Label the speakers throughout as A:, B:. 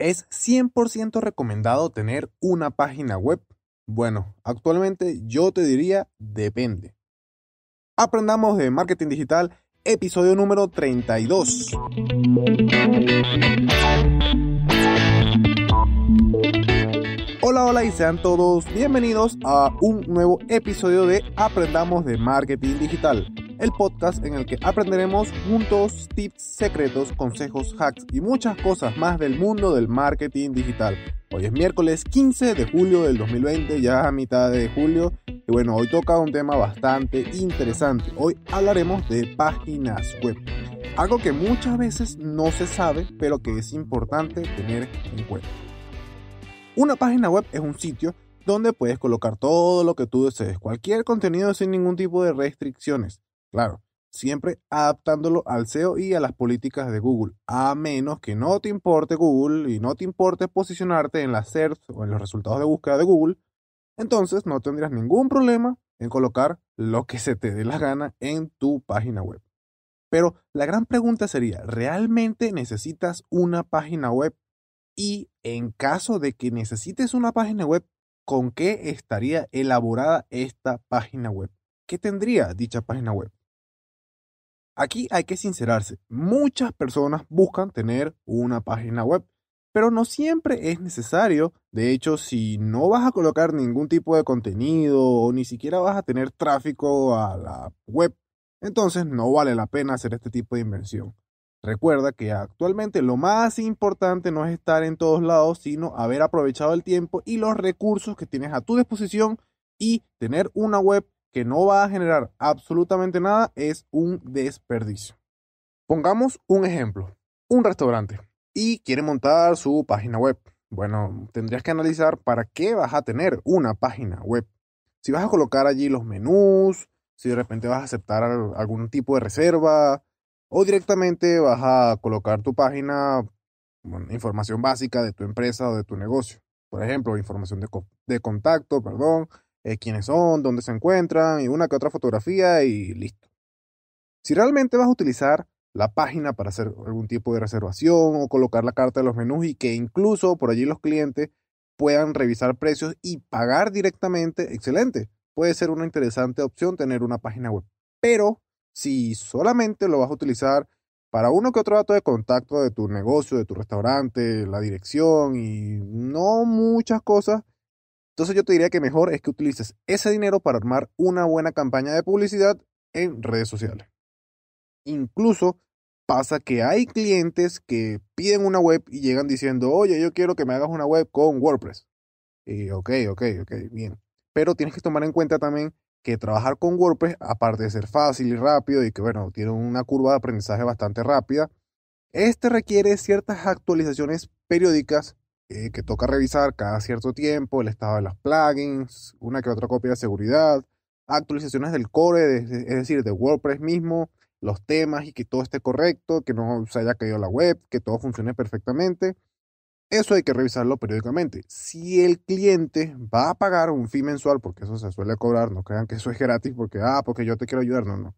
A: ¿Es 100% recomendado tener una página web? Bueno, actualmente yo te diría depende. Aprendamos de marketing digital, episodio número 32. Hola, hola y sean todos bienvenidos a un nuevo episodio de Aprendamos de Marketing Digital, el podcast en el que aprenderemos juntos tips, secretos, consejos, hacks y muchas cosas más del mundo del marketing digital. Hoy es miércoles 15 de julio del 2020, ya a mitad de julio, y bueno, hoy toca un tema bastante interesante. Hoy hablaremos de páginas web. Algo que muchas veces no se sabe, pero que es importante tener en cuenta. Una página web es un sitio donde puedes colocar todo lo que tú desees, cualquier contenido sin ningún tipo de restricciones. Claro, siempre adaptándolo al SEO y a las políticas de Google, a menos que no te importe Google y no te importe posicionarte en las SERPs o en los resultados de búsqueda de Google, entonces no tendrías ningún problema en colocar lo que se te dé la gana en tu página web. Pero la gran pregunta sería, ¿realmente necesitas una página web? Y en caso de que necesites una página web, ¿con qué estaría elaborada esta página web? ¿Qué tendría dicha página web? Aquí hay que sincerarse. Muchas personas buscan tener una página web, pero no siempre es necesario. De hecho, si no vas a colocar ningún tipo de contenido o ni siquiera vas a tener tráfico a la web, entonces no vale la pena hacer este tipo de inversión. Recuerda que actualmente lo más importante no es estar en todos lados, sino haber aprovechado el tiempo y los recursos que tienes a tu disposición y tener una web que no va a generar absolutamente nada es un desperdicio. Pongamos un ejemplo, un restaurante y quiere montar su página web. Bueno, tendrías que analizar para qué vas a tener una página web. Si vas a colocar allí los menús, si de repente vas a aceptar algún tipo de reserva, o directamente vas a colocar tu página, información básica de tu empresa o de tu negocio. Por ejemplo, información de, de contacto, perdón, eh, quiénes son, dónde se encuentran y una que otra fotografía y listo. Si realmente vas a utilizar la página para hacer algún tipo de reservación o colocar la carta de los menús y que incluso por allí los clientes puedan revisar precios y pagar directamente, excelente. Puede ser una interesante opción tener una página web. Pero si solamente lo vas a utilizar para uno que otro dato de contacto de tu negocio, de tu restaurante, la dirección y no muchas cosas, entonces yo te diría que mejor es que utilices ese dinero para armar una buena campaña de publicidad en redes sociales. Incluso pasa que hay clientes que piden una web y llegan diciendo, oye, yo quiero que me hagas una web con WordPress. Y ok, ok, ok, bien. Pero tienes que tomar en cuenta también que trabajar con WordPress, aparte de ser fácil y rápido y que, bueno, tiene una curva de aprendizaje bastante rápida, este requiere ciertas actualizaciones periódicas eh, que toca revisar cada cierto tiempo, el estado de los plugins, una que otra copia de seguridad, actualizaciones del core, es decir, de WordPress mismo, los temas y que todo esté correcto, que no se haya caído la web, que todo funcione perfectamente. Eso hay que revisarlo periódicamente. Si el cliente va a pagar un fee mensual, porque eso se suele cobrar, no crean que eso es gratis porque, ah, porque yo te quiero ayudar, no, no.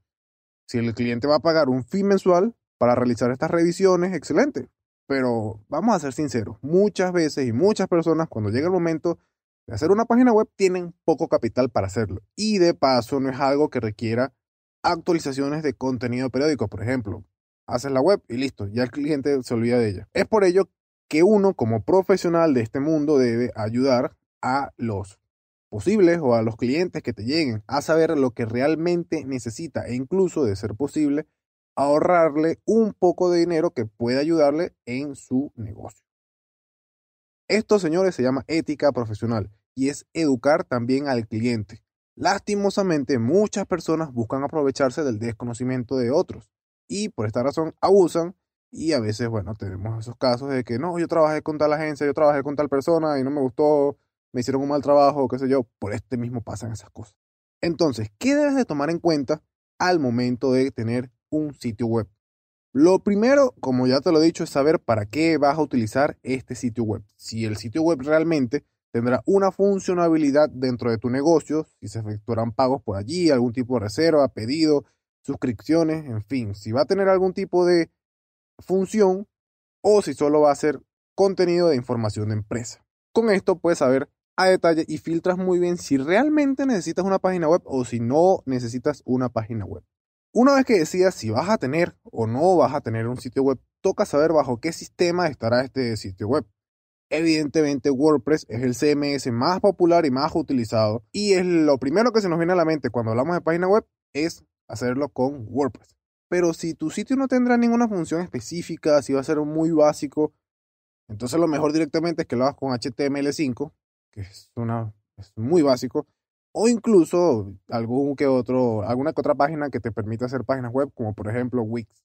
A: Si el cliente va a pagar un fee mensual para realizar estas revisiones, excelente. Pero vamos a ser sinceros, muchas veces y muchas personas cuando llega el momento de hacer una página web tienen poco capital para hacerlo. Y de paso no es algo que requiera actualizaciones de contenido periódico, por ejemplo. Haces la web y listo, ya el cliente se olvida de ella. Es por ello que uno como profesional de este mundo debe ayudar a los posibles o a los clientes que te lleguen a saber lo que realmente necesita e incluso, de ser posible, ahorrarle un poco de dinero que pueda ayudarle en su negocio. Esto, señores, se llama ética profesional y es educar también al cliente. Lastimosamente, muchas personas buscan aprovecharse del desconocimiento de otros y por esta razón abusan y a veces, bueno, tenemos esos casos de que no, yo trabajé con tal agencia, yo trabajé con tal persona y no me gustó, me hicieron un mal trabajo, qué sé yo. Por este mismo pasan esas cosas. Entonces, ¿qué debes de tomar en cuenta al momento de tener un sitio web? Lo primero, como ya te lo he dicho, es saber para qué vas a utilizar este sitio web. Si el sitio web realmente tendrá una funcionalidad dentro de tu negocio, si se efectuarán pagos por allí, algún tipo de reserva, pedido, suscripciones, en fin, si va a tener algún tipo de función o si solo va a ser contenido de información de empresa. Con esto puedes saber a detalle y filtras muy bien si realmente necesitas una página web o si no necesitas una página web. Una vez que decidas si vas a tener o no vas a tener un sitio web, toca saber bajo qué sistema estará este sitio web. Evidentemente WordPress es el CMS más popular y más utilizado y es lo primero que se nos viene a la mente cuando hablamos de página web es hacerlo con WordPress. Pero si tu sitio no tendrá ninguna función específica, si va a ser muy básico, entonces lo mejor directamente es que lo hagas con HTML5, que es, una, es muy básico, o incluso algún que otro, alguna que otra página que te permita hacer páginas web, como por ejemplo Wix.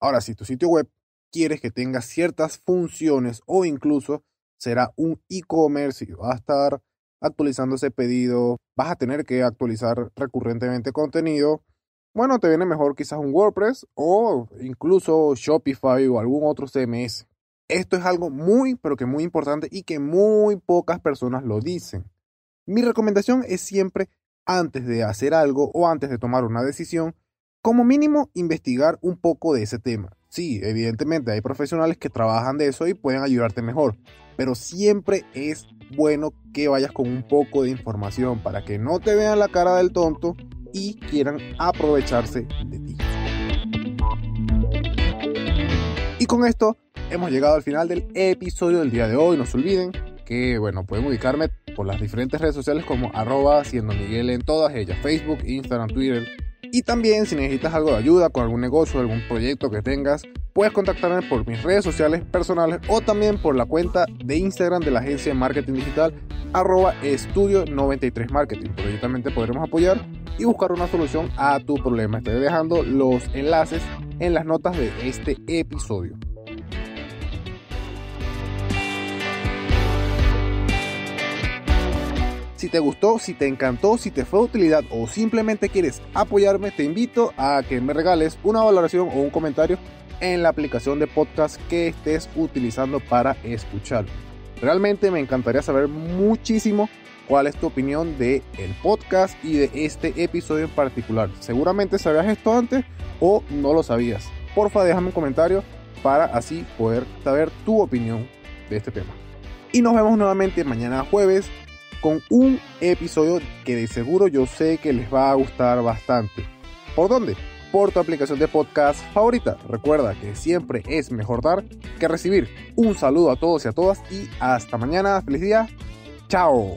A: Ahora, si tu sitio web quieres que tenga ciertas funciones o incluso será un e-commerce y va a estar actualizando ese pedido, vas a tener que actualizar recurrentemente contenido, bueno, te viene mejor quizás un WordPress o incluso Shopify o algún otro CMS. Esto es algo muy, pero que muy importante y que muy pocas personas lo dicen. Mi recomendación es siempre, antes de hacer algo o antes de tomar una decisión, como mínimo investigar un poco de ese tema. Sí, evidentemente hay profesionales que trabajan de eso y pueden ayudarte mejor, pero siempre es bueno que vayas con un poco de información para que no te vean la cara del tonto y quieran aprovecharse de ti. Y con esto hemos llegado al final del episodio del día de hoy. No se olviden que, bueno, pueden ubicarme por las diferentes redes sociales como arroba siendo Miguel en todas ellas, Facebook, Instagram, Twitter. Y también si necesitas algo de ayuda con algún negocio, algún proyecto que tengas, puedes contactarme por mis redes sociales personales o también por la cuenta de Instagram de la agencia de marketing digital arroba estudio 93 marketing. Por ahí también te podremos apoyar y buscar una solución a tu problema. Estaré dejando los enlaces en las notas de este episodio. Si te gustó, si te encantó, si te fue de utilidad o simplemente quieres apoyarme, te invito a que me regales una valoración o un comentario en la aplicación de podcast que estés utilizando para escuchar. Realmente me encantaría saber muchísimo cuál es tu opinión de el podcast y de este episodio en particular. Seguramente sabías esto antes o no lo sabías. Porfa, déjame un comentario para así poder saber tu opinión de este tema. Y nos vemos nuevamente mañana jueves con un episodio que de seguro yo sé que les va a gustar bastante. ¿Por dónde? Por tu aplicación de podcast favorita. Recuerda que siempre es mejor dar que recibir. Un saludo a todos y a todas y hasta mañana. Feliz día. Chao.